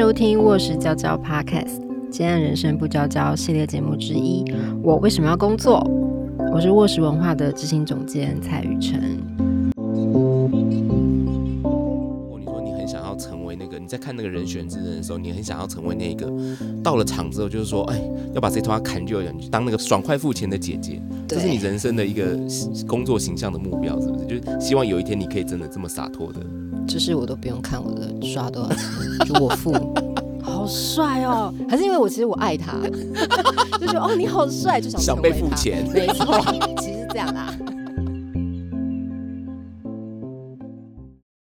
收听《卧室娇娇 Podcast》今天人生不娇娇系列节目之一。我为什么要工作？我是卧室文化的执行总监蔡雨辰。你说你很想要成为那个，你在看那个人选之人的时候，你很想要成为那个，到了场之后就是说，哎，要把这头发砍掉，你当那个爽快付钱的姐姐，这是你人生的一个工作形象的目标，是不是？就是希望有一天你可以真的这么洒脱的。就是我都不用看我的刷多少钱，就我付，好帅哦！还是因为我其实我爱他，就觉得哦你好帅，就想想被付钱，没错，其实是这样啦。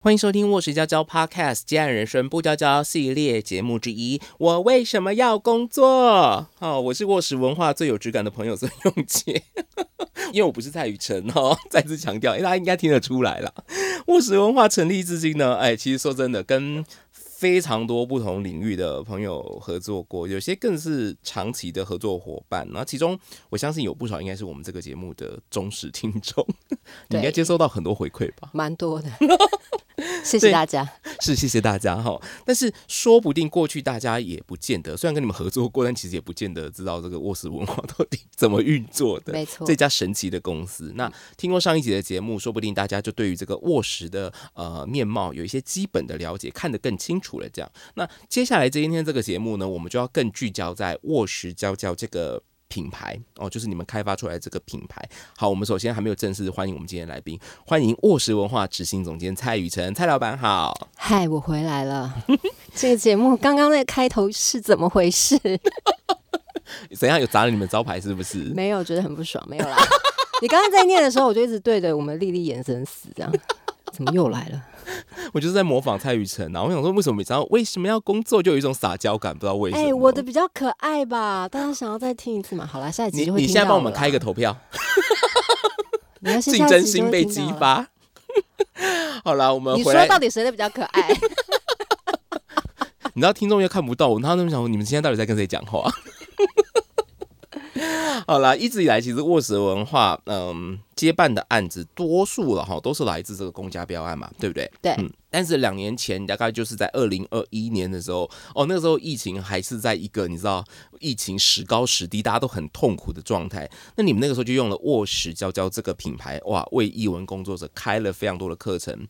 欢迎收听《卧室娇娇 Podcast》接案人生不娇娇系列节目之一。我为什么要工作？哦，我是卧室文化最有质感的朋友孙永杰。因为我不是蔡雨辰哦，再次强调，大家应该听得出来了。卧室文化成立至今呢，哎，其实说真的，跟非常多不同领域的朋友合作过，有些更是长期的合作伙伴。那其中，我相信有不少应该是我们这个节目的忠实听众，你应该接收到很多回馈吧？蛮多的。谢谢大家，是谢谢大家哈。但是说不定过去大家也不见得，虽然跟你们合作过，但其实也不见得知道这个卧室文化 到底怎么运作的。没错，这家神奇的公司。那听过上一集的节目，说不定大家就对于这个卧室的呃面貌有一些基本的了解，看得更清楚了。这样，那接下来今天这个节目呢，我们就要更聚焦在卧室娇娇这个。品牌哦，就是你们开发出来这个品牌。好，我们首先还没有正式欢迎我们今天来宾，欢迎卧室文化执行总监蔡雨辰，蔡老板好。嗨，我回来了。这个节目刚刚那个开头是怎么回事？怎样有砸了你们招牌是不是？没有，觉得很不爽。没有啦。你刚刚在念的时候，我就一直对着我们丽丽眼神死，这样怎么又来了？我就是在模仿蔡雨辰，然后我想说，为什么每次为什么要工作，就有一种撒娇感，不知道为什么。哎，我的比较可爱吧？大家想要再听一次嘛？好了，下一集你你现在帮我们开一个投票，竞争心被激发。好了，我们你说到底谁的比较可爱？你知道听众又看不到我，他那么想说你们今天到底在跟谁讲话？好啦，一直以来其实卧室文化，嗯，接办的案子多数了哈，都是来自这个公家标案嘛，对不对？对。嗯。但是两年前，大概就是在二零二一年的时候，哦，那个时候疫情还是在一个你知道，疫情时高时低，大家都很痛苦的状态。那你们那个时候就用了卧室娇娇这个品牌，哇，为译文工作者开了非常多的课程，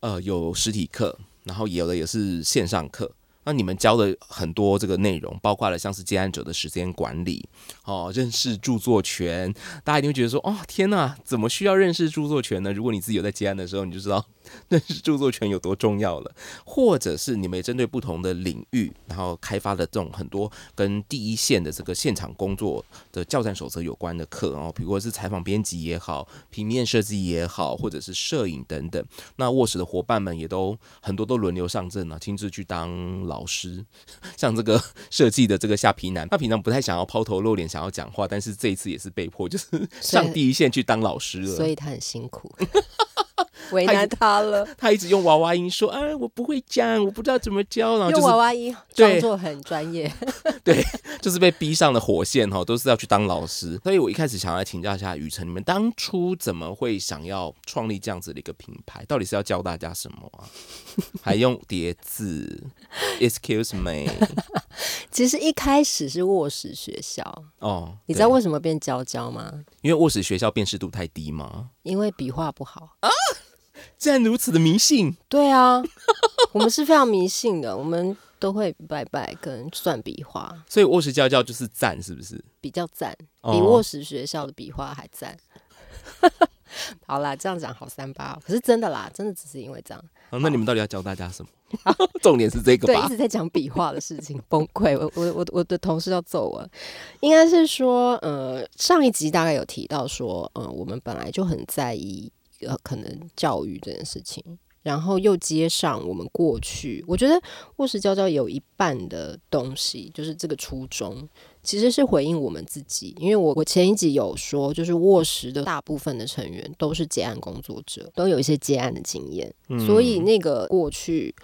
呃，有实体课，然后有的也是线上课。那你们教的很多这个内容，包括了像是接案者的时间管理，哦，认识著作权，大家一定会觉得说，哦，天呐，怎么需要认识著作权呢？如果你自己有在接案的时候，你就知道。那是著作权有多重要了，或者是你们针对不同的领域，然后开发的这种很多跟第一线的这个现场工作的教战守则有关的课哦，比如说是采访编辑也好，平面设计也好，或者是摄影等等。那卧室的伙伴们也都很多都轮流上阵啊，亲自去当老师。像这个 设计的这个夏皮男，他平常不太想要抛头露脸，想要讲话，但是这一次也是被迫，就是 上第一线去当老师了，所以他很辛苦。为难他了，他一直用娃娃音说：“啊，我不会讲，我不知道怎么教。”然后用娃娃音装作很专业。对，就是被逼上了火线哈，都是要去当老师。所以我一开始想要请教一下雨辰，你们当初怎么会想要创立这样子的一个品牌？到底是要教大家什么啊？还用叠字？Excuse me。其实一开始是卧室学校哦，你知道为什么变娇娇吗？因为卧室学校辨识度太低吗？因为笔画不好啊。竟然如此的迷信？对啊，我们是非常迷信的，我们都会拜拜跟算笔画。所以卧室教教就是赞，是不是？比较赞，比卧室学校的笔画还赞。好啦，这样讲好三八，可是真的啦，真的只是因为这样。那你们到底要教大家什么？重点是这个吧？对，一直在讲笔画的事情，崩溃。我我我我的同事要揍我。应该是说，呃，上一集大概有提到说，呃，我们本来就很在意。呃，可能教育这件事情，然后又接上我们过去，我觉得卧室教教有一半的东西，就是这个初衷其实是回应我们自己，因为我我前一集有说，就是卧室的大部分的成员都是结案工作者，都有一些结案的经验，所以那个过去。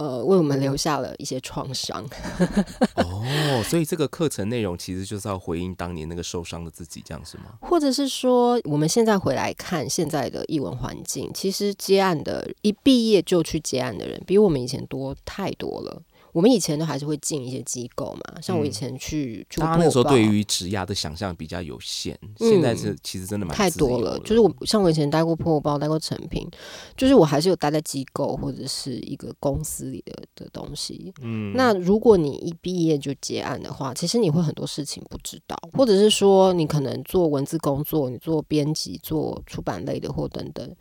呃，为我们留下了一些创伤。哦，所以这个课程内容其实就是要回应当年那个受伤的自己，这样是吗？或者是说，我们现在回来看现在的译文环境，其实接案的一毕业就去接案的人，比我们以前多太多了。我们以前都还是会进一些机构嘛，像我以前去做大家那个时候对于职涯的想象比较有限，现在是其实真的蛮太多了，就是我像我以前待过破包，待过成品，就是我还是有待在机构或者是一个公司里的的东西。嗯，那如果你一毕业就结案的话，其实你会很多事情不知道，或者是说你可能做文字工作，你做编辑、做出版类的或等等。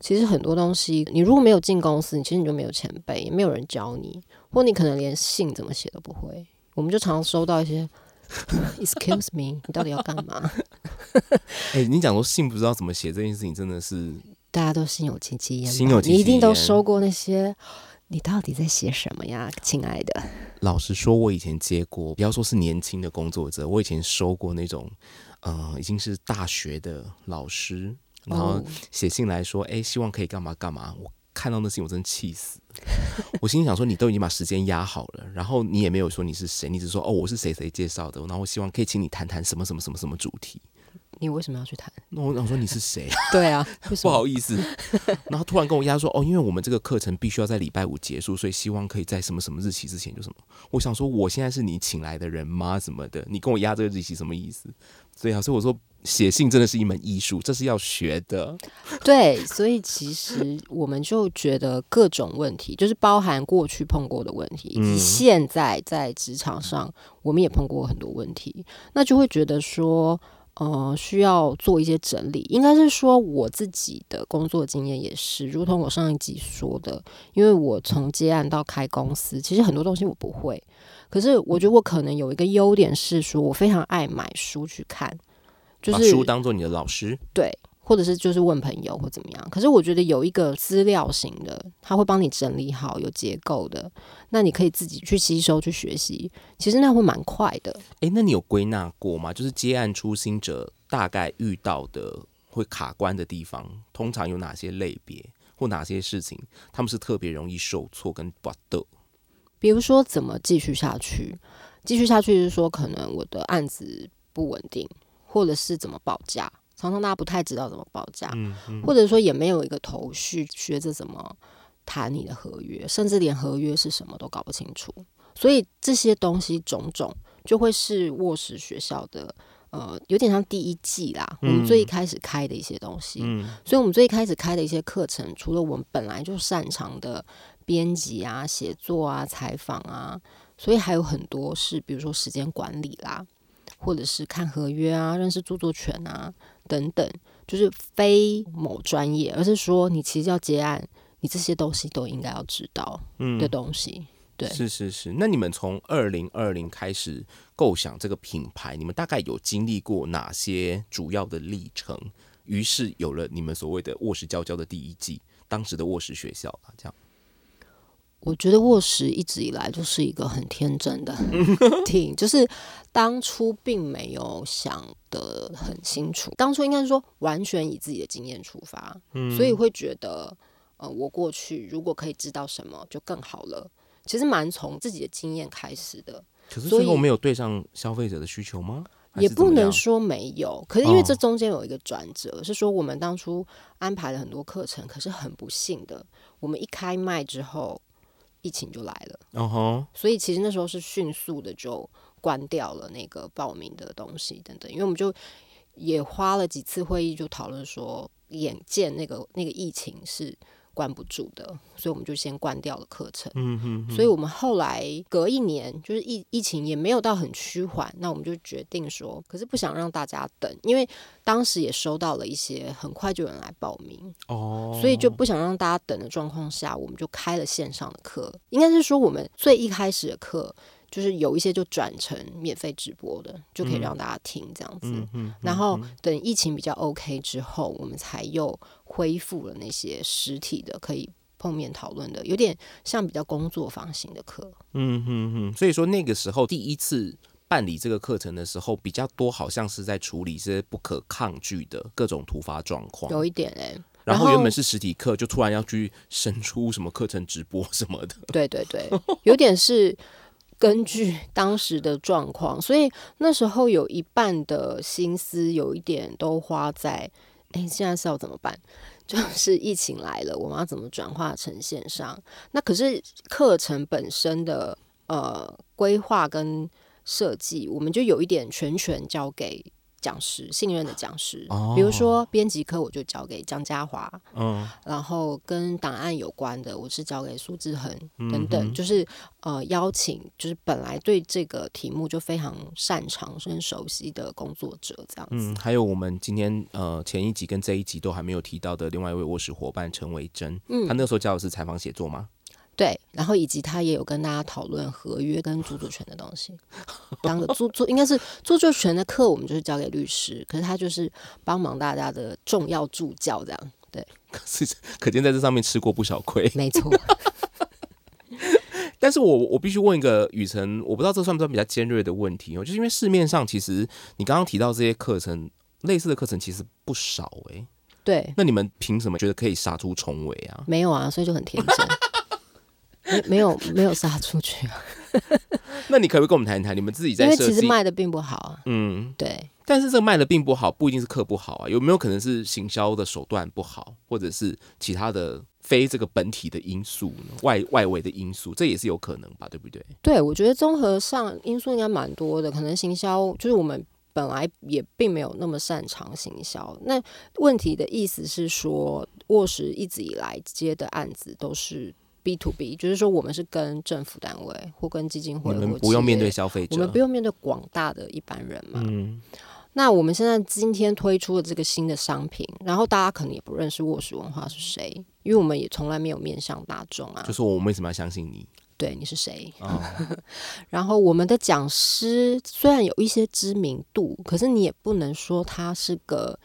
其实很多东西，你如果没有进公司，你其实你就没有前辈，也没有人教你，或你可能连信怎么写都不会。我们就常常收到一些 “excuse me”，你到底要干嘛？哎、你讲说信不知道怎么写这件事情，真的是大家都心有戚戚焉吧，心有戚戚你一定都收过那些。你到底在写什么呀，亲爱的？老实说，我以前接过，不要说是年轻的工作者，我以前收过那种，呃，已经是大学的老师，然后哦写信来说，哎、希望可以干嘛干嘛。我看到那信，我真气死。我心里想说，你都已经把时间压好了，然后你也没有说你是谁，你只说哦，我是谁谁介绍的，然后我希望可以请你谈谈什么什么什么什么主题。你为什么要去谈？那我想说你是谁？对啊？不好意思，然后突然跟我压说，哦，因为我们这个课程必须要在礼拜五结束，所以希望可以在什么什么日期之前就什么。我想说，我现在是你请来的人吗？什么的？你跟我压这个日期什么意思？对啊，所以我说写信真的是一门艺术，这是要学的。对，所以其实我们就觉得各种问题，就是包含过去碰过的问题，以及嗯现在在职场上我们也碰过很多问题，那就会觉得说。呃，需要做一些整理，应该是说我自己的工作经验也是，如同我上一集说的，因为我从接案到开公司，其实很多东西我不会，可是我觉得我可能有一个优点是说，我非常爱买书去看，就是把书当做你的老师，对，或者是就是问朋友或怎么样。可是我觉得有一个资料型的，他会帮你整理好，有结构的，那你可以自己去吸收去学习，其实那会蛮快的。诶，那你有归纳过吗？就是接案初心者大概遇到的会卡关的地方，通常有哪些类别或哪些事情，他们是特别容易受挫跟不的？比如说怎么继续下去，继续下去是说可能我的案子不稳定，或者是怎么报价，常常大家不太知道怎么报价，或者说也没有一个头绪，学着怎么谈你的合约，甚至连合约是什么都搞不清楚。所以这些东西种种就会是沃实学校的。呃，有点像第一季啦，我们最一开始开的一些东西，所以我们最一开始开的一些课程，除了我们本来就擅长的编辑啊、写作啊、采访啊，所以还有很多是，比如说时间管理啦，或者是看合约啊、认识著作权啊等等，就是非某专业，而是说你其实要结案，你这些东西都应该要知道的东西。对是是是。那你们从二零二零开始构想这个品牌，你们大概有经历过哪些主要的历程？于是有了你们所谓的卧室娇娇的第一季，当时的卧室学校啊，这样。我觉得卧室一直以来就是一个很天真的 team，就是当初并没有想的很清楚，当初应该是说完全以自己的经验出发，所以会觉得，呃，我过去如果可以知道什么就更好了。其实蛮从自己的经验开始的，可是最后没有对上消费者的需求吗？也不能说没有，可是因为哦这中间有一个转折，是说我们当初安排了很多课程，可是很不幸的，我们一开卖之后，疫情就来了。所以其实那时候是迅速的就关掉了那个报名的东西等等，因为我们就也花了几次会议，就讨论说，眼见那个那个疫情是关不住的，所以我们就先关掉了课程。嗯哼所以我们后来隔一年，就是疫疫情也没有到很趋缓，那我们就决定说，可是不想让大家等，因为当时也收到了一些很快就有人来报名，哦，所以就不想让大家等的状况下，我们就开了线上的课。应该是说，我们最一开始的课就是有一些就转成免费直播的，就可以让大家听这样子。嗯哼，然后等疫情比较 OK 之后，我们才又恢复了那些实体的可以碰面讨论的，有点像比较工作坊型的课。嗯哼哼，所以说那个时候第一次办理这个课程的时候，比较多好像是在处理这些不可抗拒的各种突发状况。有一点哎、然后原本是实体课，就突然要去生出什么课程直播什么的。对对对，有点是根据当时的状况，所以那时候有一半的心思，有一点都花在，哎，现在是要怎么办？就是疫情来了，我们要怎么转化成线上？那可是课程本身的呃规划跟设计，我们就有一点全权交给。讲师信任的讲师，比如说编辑科，我就交给张家华，嗯，然后跟档案有关的，我是交给苏志恒等等，就是呃邀请，就是本来对这个题目就非常擅长、很熟悉的工作者这样子。嗯，还有我们今天呃前一集跟这一集都还没有提到的另外一位卧室伙伴陈维珍，嗯，他那时候教的是采访写作吗？对，然后以及他也有跟大家讨论合约跟著作权的东西。当个 著作应该是著作权的课，我们就是交给律师，可是他就是帮忙大家的重要助教，这样对。可是可见在这上面吃过不少亏。没错。但是我我必须问一个雨辰，我不知道这算不算比较尖锐的问题哦，就是因为市面上其实你刚刚提到这些课程，类似的课程其实不少哎。对。那你们凭什么觉得可以杀出重围啊？没有啊，所以就很天真。没没有没有杀出去啊？那你可不可以跟我们谈一谈，你们自己在因为其实卖的并不好啊。嗯，对。但是这个卖的并不好，不一定是课不好啊。有没有可能是行销的手段不好，或者是其他的非这个本体的因素呢，外外围的因素，这也是有可能吧？对不对？对，我觉得综合上因素应该蛮多的。可能行销就是我们本来也并没有那么擅长行销。那问题的意思是说，卧室一直以来接的案子都是。B to B，就是说我们是跟政府单位或跟基金会，我们不用面对消费者，我们不用面对广大的一般人嘛。嗯，那我们现在今天推出的这个新的商品，然后大家可能也不认识卧室文化是谁，因为我们也从来没有面向大众啊。就是我们为什么要相信你？对，你是谁？然后我们的讲师虽然有一些知名度，可是你也不能说他是个。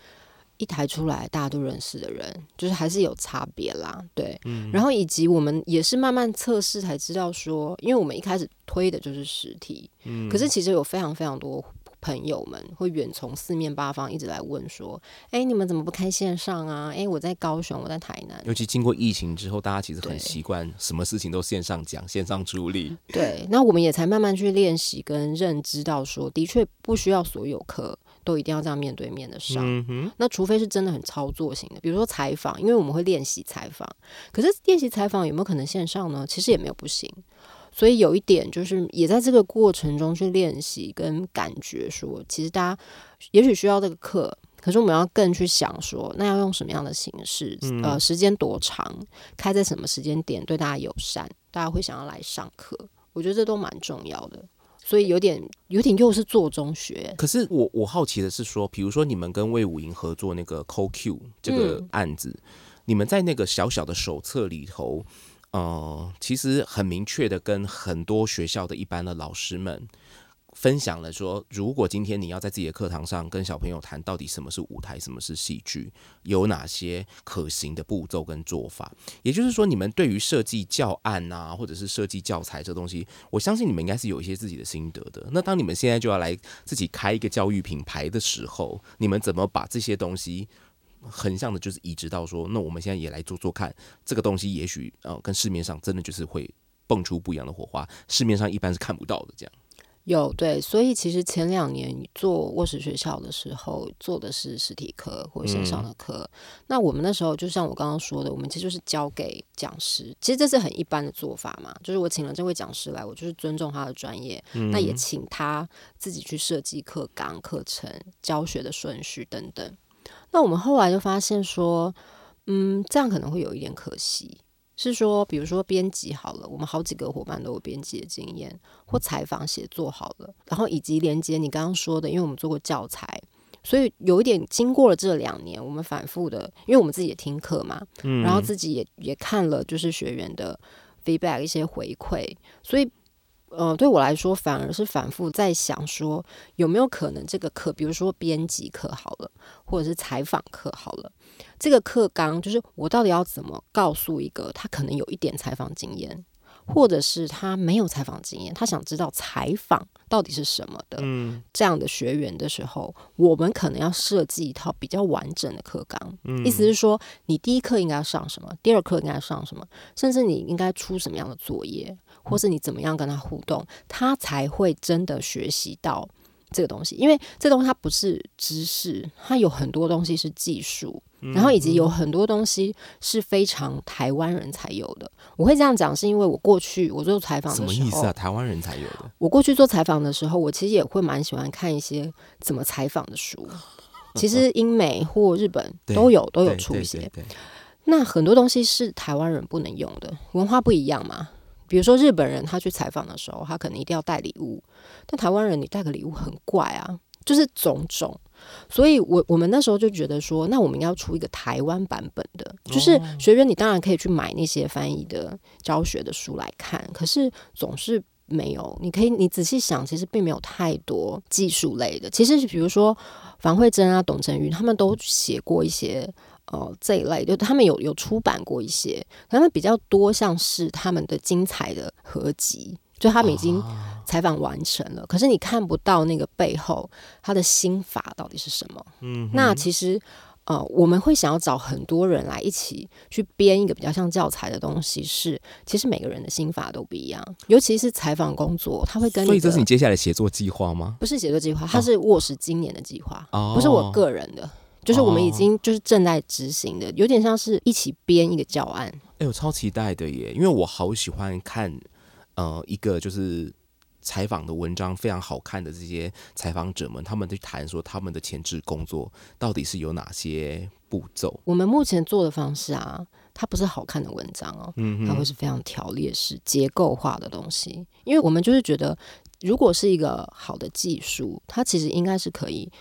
一台出来，大家都认识的人，就是还是有差别啦，对。然后以及我们也是慢慢测试才知道说，因为我们一开始推的就是实体，嗯可是其实有非常非常多朋友们会远从四面八方一直来问说，哎，你们怎么不开线上啊？哎，我在高雄，我在台南。尤其经过疫情之后，大家其实很习惯什么事情都线上讲、线上处理。对，那我们也才慢慢去练习跟认知到说，的确不需要所有课。都一定要这样面对面的上，那除非是真的很操作型的，比如说采访，因为我们会练习采访。可是练习采访有没有可能线上呢？其实也没有不行。所以有一点就是，也在这个过程中去练习跟感觉，说其实大家也许需要这个课，可是我们要更去想说，那要用什么样的形式？呃，时间多长？开在什么时间点对大家友善？大家会想要来上课？我觉得这都蛮重要的。所以有点有点又是做中学。可是我我好奇的是说，比如说你们跟魏武营合作那个 CoQ 这个案子，你们在那个小小的手册里头，呃，其实很明确的跟很多学校的一般的老师们。分享了说，如果今天你要在自己的课堂上跟小朋友谈到底什么是舞台，什么是戏剧，有哪些可行的步骤跟做法，也就是说，你们对于设计教案啊，或者是设计教材这东西，我相信你们应该是有一些自己的心得的。那当你们现在就要来自己开一个教育品牌的时候，你们怎么把这些东西横向的，就是移植到说，那我们现在也来做做看，这个东西也许呃，跟市面上真的就是会蹦出不一样的火花，市面上一般是看不到的这样。有对，所以其实前两年做卧室学校的时候，做的是实体课或线上的课。那我们那时候就像我刚刚说的，我们其实就是交给讲师。其实这是很一般的做法嘛，就是我请了这位讲师来，我就是尊重他的专业，那也请他自己去设计课纲、课程、教学的顺序等等。那我们后来就发现说，嗯，这样可能会有一点可惜。是说，比如说编辑好了，我们好几个伙伴都有编辑的经验，或采访写作好了，然后以及连接你刚刚说的，因为我们做过教材，所以有一点经过了这两年，我们反复的，因为我们自己也听课嘛，然后自己也也看了就是学员的 feedback 一些回馈，所以呃对我来说，反而是反复在想说，有没有可能这个课，比如说编辑课好了，或者是采访课好了。这个课纲就是我到底要怎么告诉一个他可能有一点采访经验，或者是他没有采访经验，他想知道采访到底是什么的这样的学员的时候，我们可能要设计一套比较完整的课纲。意思是说，你第一课应该要上什么，第二课应该上什么，甚至你应该出什么样的作业，或是你怎么样跟他互动，他才会真的学习到这个东西。因为这东西它不是知识，它有很多东西是技术。然后以及有很多东西是非常台湾人才有的。我会这样讲，是因为我过去我做采访什的时候，么意思啊？台湾人才有的，我过去做采访的时候，我其实也会蛮喜欢看一些怎么采访的书。其实英美或日本都有都有出一些那很多东西是台湾人不能用的，文化不一样嘛。比如说日本人他去采访的时候，他可能一定要带礼物，但台湾人你带个礼物很怪啊，就是种种。所以我我们那时候就觉得说，那我们要出一个台湾版本的，就是哦学员你当然可以去买那些翻译的教学的书来看，可是总是。没有，你可以你仔细想，其实并没有太多技术类的。其实比如说樊慧珍啊、董成瑜，他们都写过一些呃这一类，就他们有有出版过一些，可他们比较多像是他们的精彩的合集，就他们已经采访完成了，可是你看不到那个背后他的心法到底是什么。嗯，那其实呃，我们会想要找很多人来一起去编一个比较像教材的东西是，其实每个人的心法都不一样，尤其是采访工作，他会跟所以这是你接下来写作计划吗？不是写作计划，它是沃实今年的计划。哦，不是我个人的，就是我们已哦经就是正在执行的，有点像是一起编一个教案。哎、我超期待的耶，因为我好喜欢看呃一个就是采访的文章，非常好看的这些采访者们，他们去谈说他们的前置工作到底是有哪些步骤。我们目前做的方式啊，它不是好看的文章哦，嗯，它会是非常条列式、结构化的东西。因为我们就是觉得，如果是一个好的技术，它其实应该是可以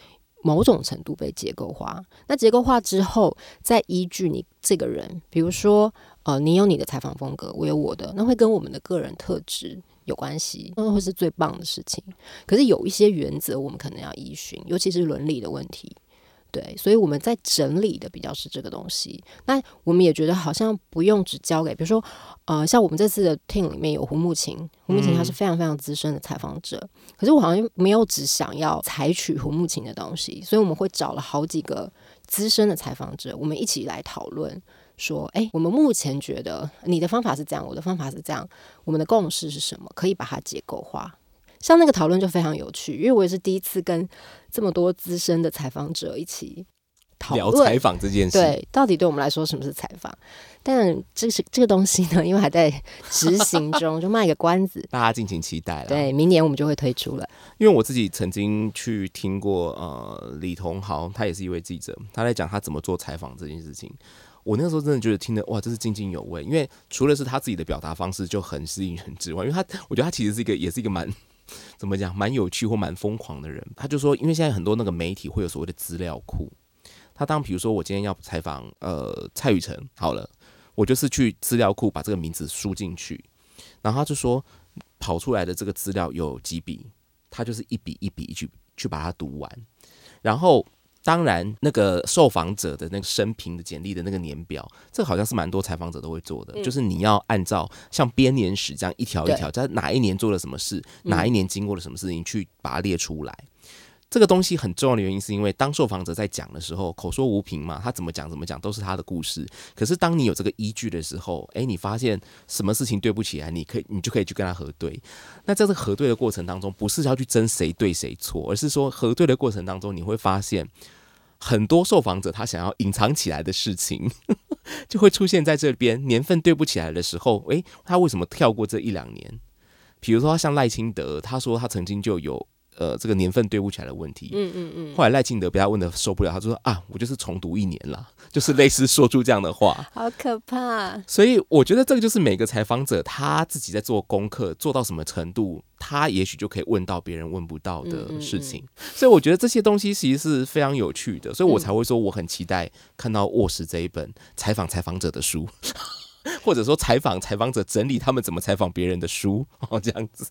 某种程度被结构化。那结构化之后，再依据你这个人，比如说，呃，你有你的采访风格，我有我的，那会跟我们的个人特质有关系，那会是最棒的事情。可是有一些原则，我们可能要依循，尤其是伦理的问题。对，所以我们在整理的比较是这个东西。那我们也觉得好像不用只交给，比如说，呃，像我们这次的 team 里面有胡慕琴，胡慕琴他是非常非常资深的采访者，可是我好像没有只想要采取胡慕琴的东西，所以我们会找了好几个资深的采访者，我们一起来讨论。说，哎，我们目前觉得你的方法是这样，我的方法是这样，我们的共识是什么？可以把它结构化。像那个讨论就非常有趣，因为我也是第一次跟这么多资深的采访者一起讨聊论采访这件事，对，到底对我们来说什么是采访？但这是这个东西呢，因为还在执行中，就卖个关子。大家敬请期待了。对，明年我们就会推出了。因为我自己曾经去听过，呃，李同豪，他也是一位记者，他在讲他怎么做采访这件事情。我那个时候真的觉得听得哇，真是津津有味。因为除了是他自己的表达方式就很吸引人之外，因为他我觉得他其实是一个也是一个蛮怎么讲蛮有趣或蛮疯狂的人。他就说，因为现在很多那个媒体会有所谓的资料库，他当比如说我今天要采访呃蔡雨辰，好了，我就是去资料库把这个名字输进去，然后他就说跑出来的这个资料有几笔，他就是一笔一笔去去把它读完，然后当然那个受访者的那个生平的简历的那个年表，这好像是蛮多采访者都会做的，嗯就是你要按照像编年史这样一条一条，在哪一年做了什么事，哪一年经过了什么事情，去把它列出来。这个东西很重要的原因，是因为当受访者在讲的时候，口说无凭嘛，他怎么讲怎么讲都是他的故事。可是当你有这个依据的时候，诶，你发现什么事情对不起来，你可以你就可以去跟他核对。那在这个核对的过程当中，不是要去争谁对谁错，而是说核对的过程当中，你会发现很多受访者他想要隐藏起来的事情，就会出现在这边。年份对不起来的时候，诶，他为什么跳过这一两年？比如说像赖清德，他说他曾经就有。呃，这个年份对不起来的问题，嗯嗯嗯，后来赖清德被他问的受不了，他就说啊，我就是重读一年了，就是类似说出这样的话。好可怕。所以我觉得这个就是每个采访者他自己在做功课做到什么程度，他也许就可以问到别人问不到的事情。所以我觉得这些东西其实是非常有趣的，所以我才会说我很期待看到卧室这一本采访采访者的书。或者说采访采访者整理他们怎么采访别人的书哦，这样子。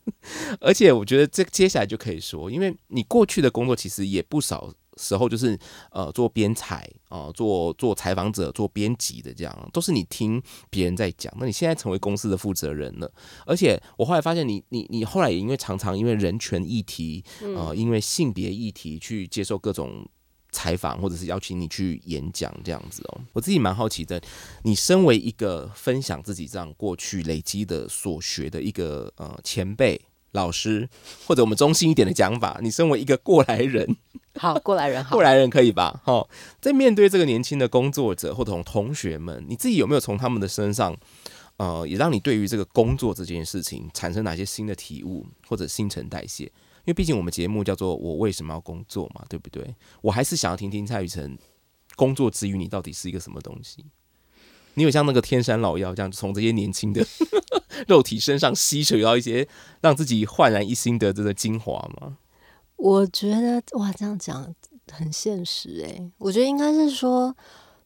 而且我觉得这接下来就可以说，因为你过去的工作其实也不少时候就是呃做编采啊、呃，做做采访者、做编辑的这样，都是你听别人在讲。那你现在成为公司的负责人了，而且我后来发现你你你后来也因为常常因为人权议题呃，因为性别议题去接受各种。采访或者是邀请你去演讲这样子哦，我自己蛮好奇的。你身为一个分享自己这样过去累积的所学的一个呃前辈，老师，或者我们中性一点的讲法，你身为一个过来人，好，过来人，好过，来人可以吧？哈，在面对这个年轻的工作者或同同学们，你自己有没有从他们的身上，呃，也让你对于这个工作这件事情产生哪些新的体悟或者新陈代谢？因为毕竟我们节目叫做“我为什么要工作”嘛，对不对？我还是想要听听蔡雨辰工作之余你到底是一个什么东西。你有像那个天山老妖这样，从这些年轻的 肉体身上吸取到一些让自己焕然一新的这个精华吗？我觉得哇，这样讲很现实哎、我觉得应该是说，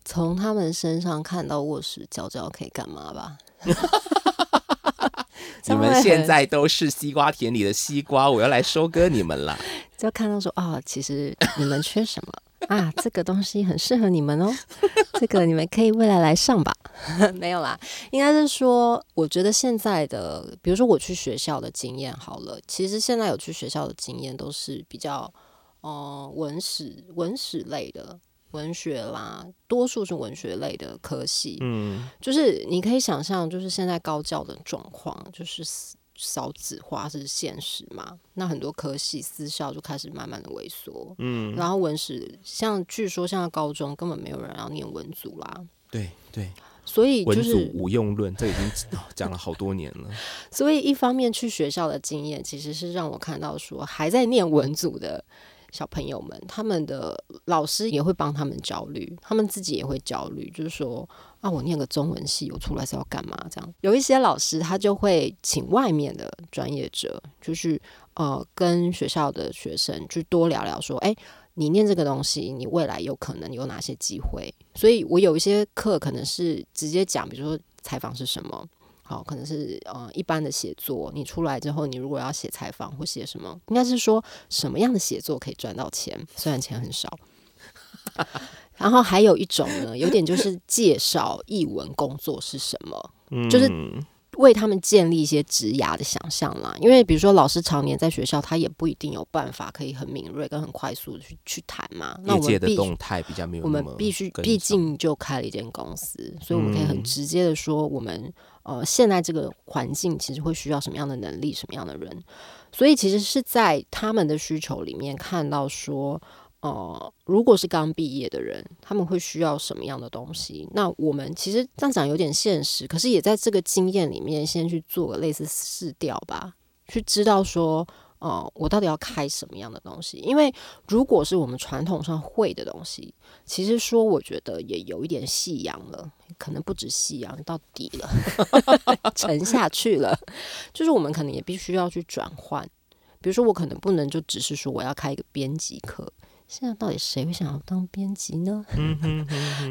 从他们身上看到卧室脚脚可以干嘛吧？你们现在都是西瓜田里的西瓜，我要来收割你们了！就看到说哦、其实你们缺什么啊？这个东西很适合你们哦，这个你们可以未来来上吧。没有啦，应该是说，我觉得现在的，比如说我去学校的经验好了，其实现在有去学校的经验都是比较，呃，文史文史类的。文学啦，多数是文学类的科系，嗯，就是你可以想象，就是现在高教的状况，就是少少子化是现实嘛。那很多科系私校就开始慢慢的萎缩，嗯，然后文史像据说现在高中根本没有人要念文组啦，对对，所以文组就是，无用论，这已经 哦讲了好多年了。所以一方面去学校的经验，其实是让我看到说还在念文组的。小朋友们，他们的老师也会帮他们焦虑，他们自己也会焦虑，就是说啊，我念个中文系，我出来是要干嘛？这样有一些老师他就会请外面的专业者，就是呃跟学校的学生去多聊聊，说，哎，你念这个东西，你未来有可能有哪些机会？所以我有一些课可能是直接讲，比如说采访是什么。好，可能是呃一般的写作，你出来之后，你如果要写采访或写什么，应该是说什么样的写作可以赚到钱，虽然钱很少。然后还有一种呢，有点就是介绍译文工作是什么，就是为他们建立一些职涯的想象啦。因为比如说老师常年在学校，他也不一定有办法可以很敏锐跟很快速的去去谈嘛。那我们必须动态比较没有我们必须，毕竟就开了一间公司，所以我们可以很嗯直接的说，我们呃现在这个环境其实会需要什么样的能力，什么样的人，所以其实是在他们的需求里面看到说。呃，如果是刚毕业的人，他们会需要什么样的东西？那我们其实这样讲有点现实，可是也在这个经验里面先去做个类似试调吧，去知道说，呃，我到底要开什么样的东西？因为如果是我们传统上会的东西，其实说我觉得也有一点夕阳了，可能不止夕阳到底了，沉下去了。就是我们可能也必须要去转换，比如说我可能不能就只是说我要开一个编辑课，现在到底谁会想要当编辑呢？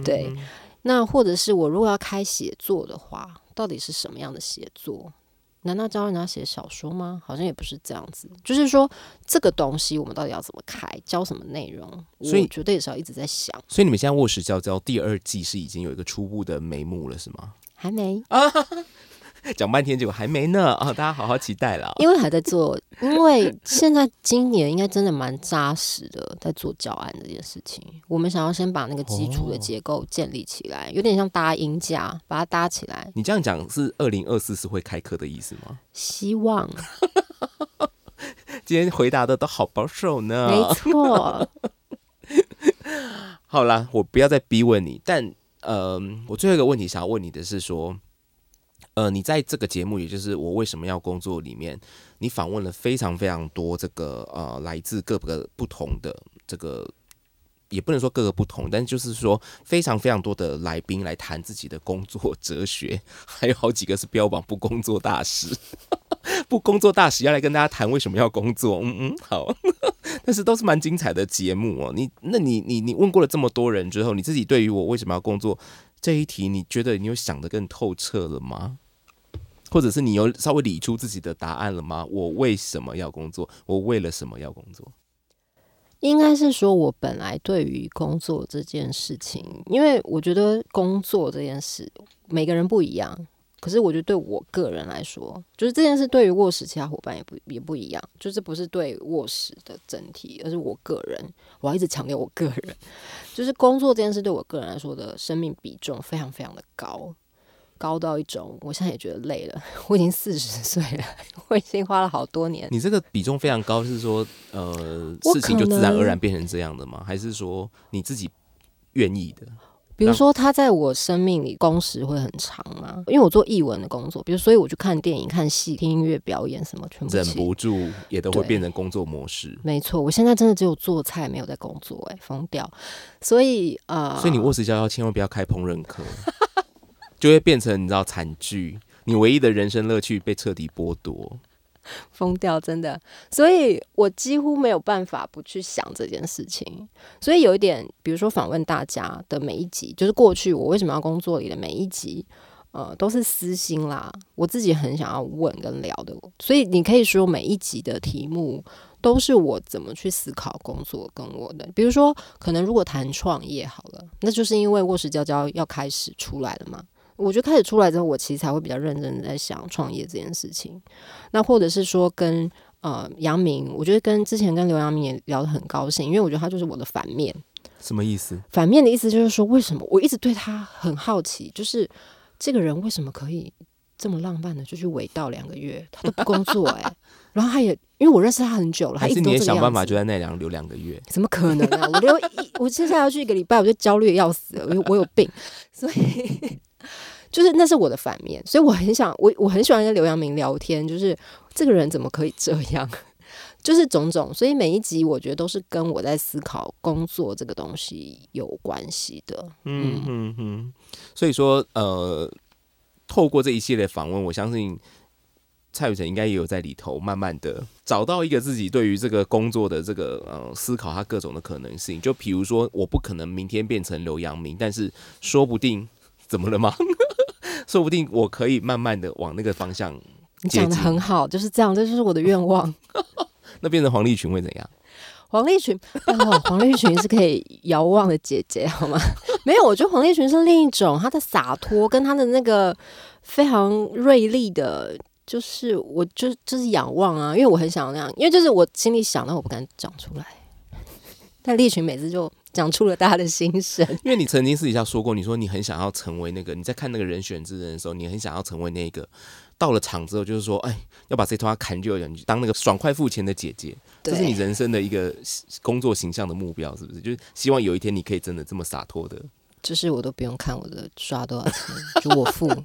对，那或者是我如果要开写作的话，到底是什么样的写作？难道教人家写小说吗？好像也不是这样子。就是说，这个东西我们到底要怎么开，教什么内容？所以我觉得也是要一直在想。所以你们现在卧室教教第二季是已经有一个初步的眉目了，是吗？还没，讲半天结果还没呢啊！大家好好期待了。因为还在做，因为现在今年应该真的蛮扎实的，在做教案这件事情。我们想要先把那个基础的结构建立起来，有点像搭音架，把它搭起来。你这样讲是二零二四是会开课的意思吗？希望 今天回答的都好保守呢。没错，好啦，我不要再逼问你，但呃，我最后一个问题想要问你的是说，呃，你在这个节目，也就是我为什么要工作里面，你访问了非常非常多这个呃来自各个不同的这个。也不能说各个不同，但就是说非常非常多的来宾来谈自己的工作哲学，还有好几个是标榜不工作大师，不工作大使要来跟大家谈为什么要工作。嗯嗯，好，但是都是蛮精彩的节目哦。你那你你你问过了这么多人之后，你自己对于我为什么要工作这一题，你觉得你有想得更透彻了吗？或者是你有稍微理出自己的答案了吗？我为什么要工作？我为了什么要工作？应该是说，我本来对于工作这件事情，因为我觉得工作这件事每个人不一样，可是我觉得对我个人来说，就是这件事对于卧室其他伙伴也不也不一样，就是不是对卧室的整体，而是我个人，我要一直强调我个人，就是工作这件事对我个人来说的生命比重非常非常的高。高到一种，我现在也觉得累了。我已经四十岁了，我已经花了好多年。你这个比重非常高，是说呃事情就自然而然变成这样的吗？还是说你自己愿意的？比如说，他在我生命里工时会很长嘛，因为我做译文的工作，比如所以我去看电影、看戏、听音乐表演什么，全部忍不住也都会变成工作模式。没错，我现在真的只有做菜，没有在工作、哎，疯掉。所以呃，所以你卧室娇娇千万不要开烹饪课，就会变成你知道惨剧，你唯一的人生乐趣被彻底剥夺。疯掉，真的。所以我几乎没有办法不去想这件事情。所以有一点，比如说访问大家的每一集，就是过去我为什么要工作里的每一集，呃，都是私心啦，我自己很想要问跟聊的。所以你可以说每一集的题目都是我怎么去思考工作跟我的。比如说，可能如果谈创业好了，那就是因为卧室娇娇要开始出来了嘛。我觉得开始出来之后，我其实才会比较认真的在想创业这件事情。那或者是说跟呃杨明，我觉得跟之前跟刘阳明也聊得很高兴，因为我觉得他就是我的反面。什么意思？反面的意思就是说，为什么我一直对他很好奇，就是这个人为什么可以这么浪漫的就去伪道两个月，他都不工作哎、然后他也因为我认识他很久了，他还是你也想办法就在奈良留两个月？怎么可能啊？我留一，我接下来要去一个礼拜，我就焦虑的要死了，我有我有病，所以就是那是我的反面，所以我很想，我我很喜欢跟刘阳明聊天，就是这个人怎么可以这样，就是种种，所以每一集我觉得都是跟我在思考工作这个东西有关系的。嗯嗯嗯。所以说，呃，透过这一系列访问，我相信蔡雨辰应该也有在里头慢慢的找到一个自己对于这个工作的这个呃思考，他各种的可能性。就比如说，我不可能明天变成刘阳明，但是说不定怎么了吗？说不定我可以慢慢的往那个方向你讲的很好，就是这样，这就是我的愿望。那变成黄立群会怎样？黄立群，哦，黄立群 是可以遥望的姐姐，好吗？没有，我觉得黄立群是另一种，他的洒脱跟他的那个非常锐利的，就是我就就是仰望啊，因为我很想要那样，因为就是我心里想，但我不敢讲出来。但立群每次就讲出了大家的心声，因为你曾经私底下说过，你说你很想要成为那个你在看那个人选之人的时候，你很想要成为那个到了场之后，就是说，哎，要把这头发砍就人当那个爽快付钱的姐姐，这是你人生的一个工作形象的目标，是不是？就是希望有一天你可以真的这么洒脱的。就是我都不用看我的刷多少钱，就我付。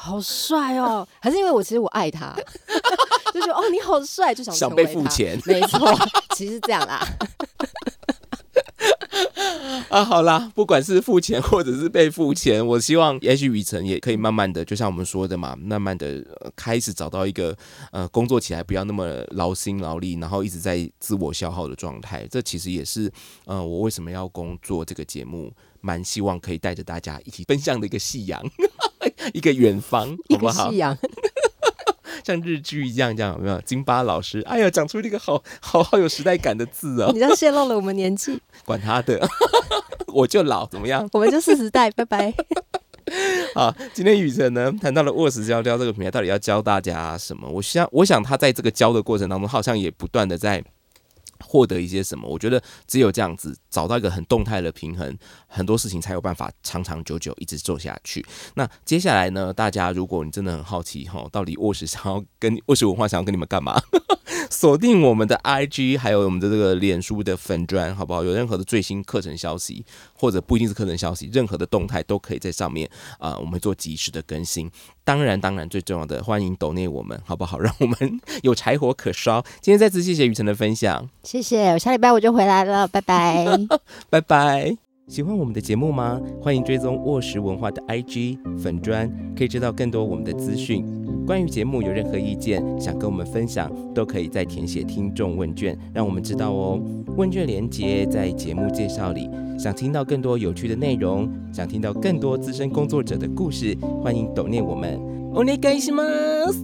好帅哦！还是因为我其实我爱他，就觉得哦你好帅，就想想被。付钱没错，其实是这样啦。啊，好啦，不管是付钱或者是被付钱，我希望也许雨辰也可以慢慢的，就像我们说的嘛，慢慢的、开始找到一个呃工作起来不要那么劳心劳力，然后一直在自我消耗的状态。这其实也是呃我为什么要工作这个节目，蛮希望可以带着大家一起奔向的一个夕阳，一个远方，好不好夕？阳，像日剧一样，这样有没有？金巴老师，哎呀，讲出这个好好好有时代感的字哦你，这样泄露了我们年纪，管他的，我就老怎么样？我们就四十代，拜拜。好，今天雨辰呢谈到了卧室教教这个品牌到底要教大家什么？我想，我想他在这个教的过程当中，好像也不断的在获得一些什么。我觉得只有这样子，找到一个很动态的平衡，很多事情才有办法长长久久一直做下去。那接下来呢，大家如果你真的很好奇哈，到底卧室想要跟卧室文化想要跟你们干嘛？锁定我们的 IG，还有我们的这个脸书的粉砖，好不好？有任何的最新课程消息，或者不一定是课程消息，任何的动态都可以在上面啊、我们做及时的更新。当然，当然最重要的，欢迎抖内我们，好不好？让我们有柴火可烧。今天再次谢谢雨辰的分享，谢谢，我下礼拜我就回来了，拜拜。拜拜。喜欢我们的节目吗？欢迎追踪卧石文化的 IG 粉砖，可以知道更多我们的资讯。关于节目有任何意见想跟我们分享，都可以在填写听众问卷，让我们知道哦。问卷连接在节目介绍里。想听到更多有趣的内容，想听到更多资深工作者的故事，欢迎抖念我们。お願いします。